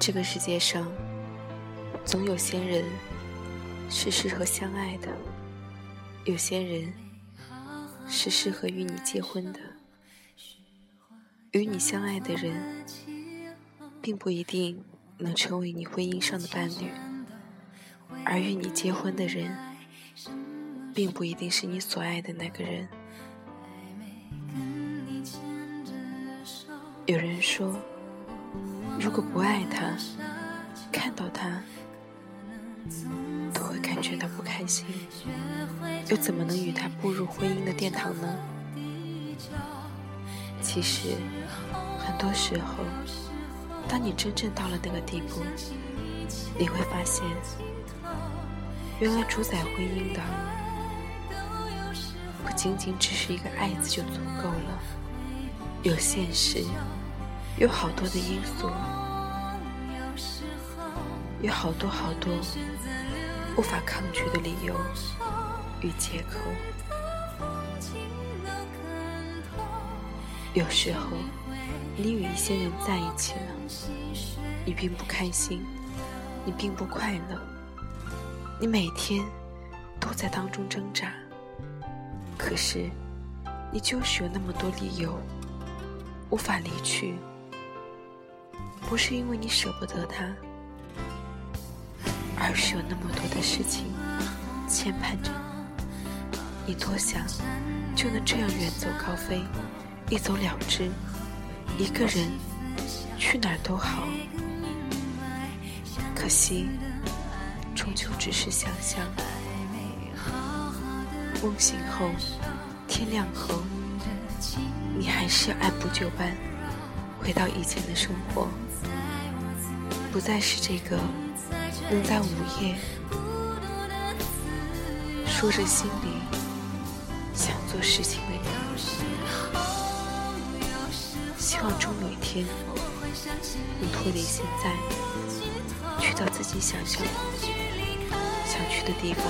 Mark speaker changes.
Speaker 1: 这个世界上，总有些人是适合相爱的，有些人是适合与你结婚的。与你相爱的人，并不一定能成为你婚姻上的伴侣，而与你结婚的人，并不一定是你所爱的那个人。有人说，如果不爱他，看到他都会感觉到不开心，又怎么能与他步入婚姻的殿堂呢？其实，很多时候，当你真正到了那个地步，你会发现，原来主宰婚姻的，不仅仅只是一个爱字就足够了，有现实，有好多的因素，有好多好多无法抗拒的理由与借口。有时候，你与一些人在一起了，你并不开心，你并不快乐，你每天都在当中挣扎。可是，你就是有那么多理由无法离去，不是因为你舍不得他，而是有那么多的事情牵绊着你。你多想就能这样远走高飞？一走了之，一个人去哪儿都好，可惜终究只是想象。梦醒后，天亮后，你还是要按部就班回到以前的生活，不再是这个能在午夜说着心里想做事情的人。希望终有一天，能脱离现在，去到自己想象、想去的地方。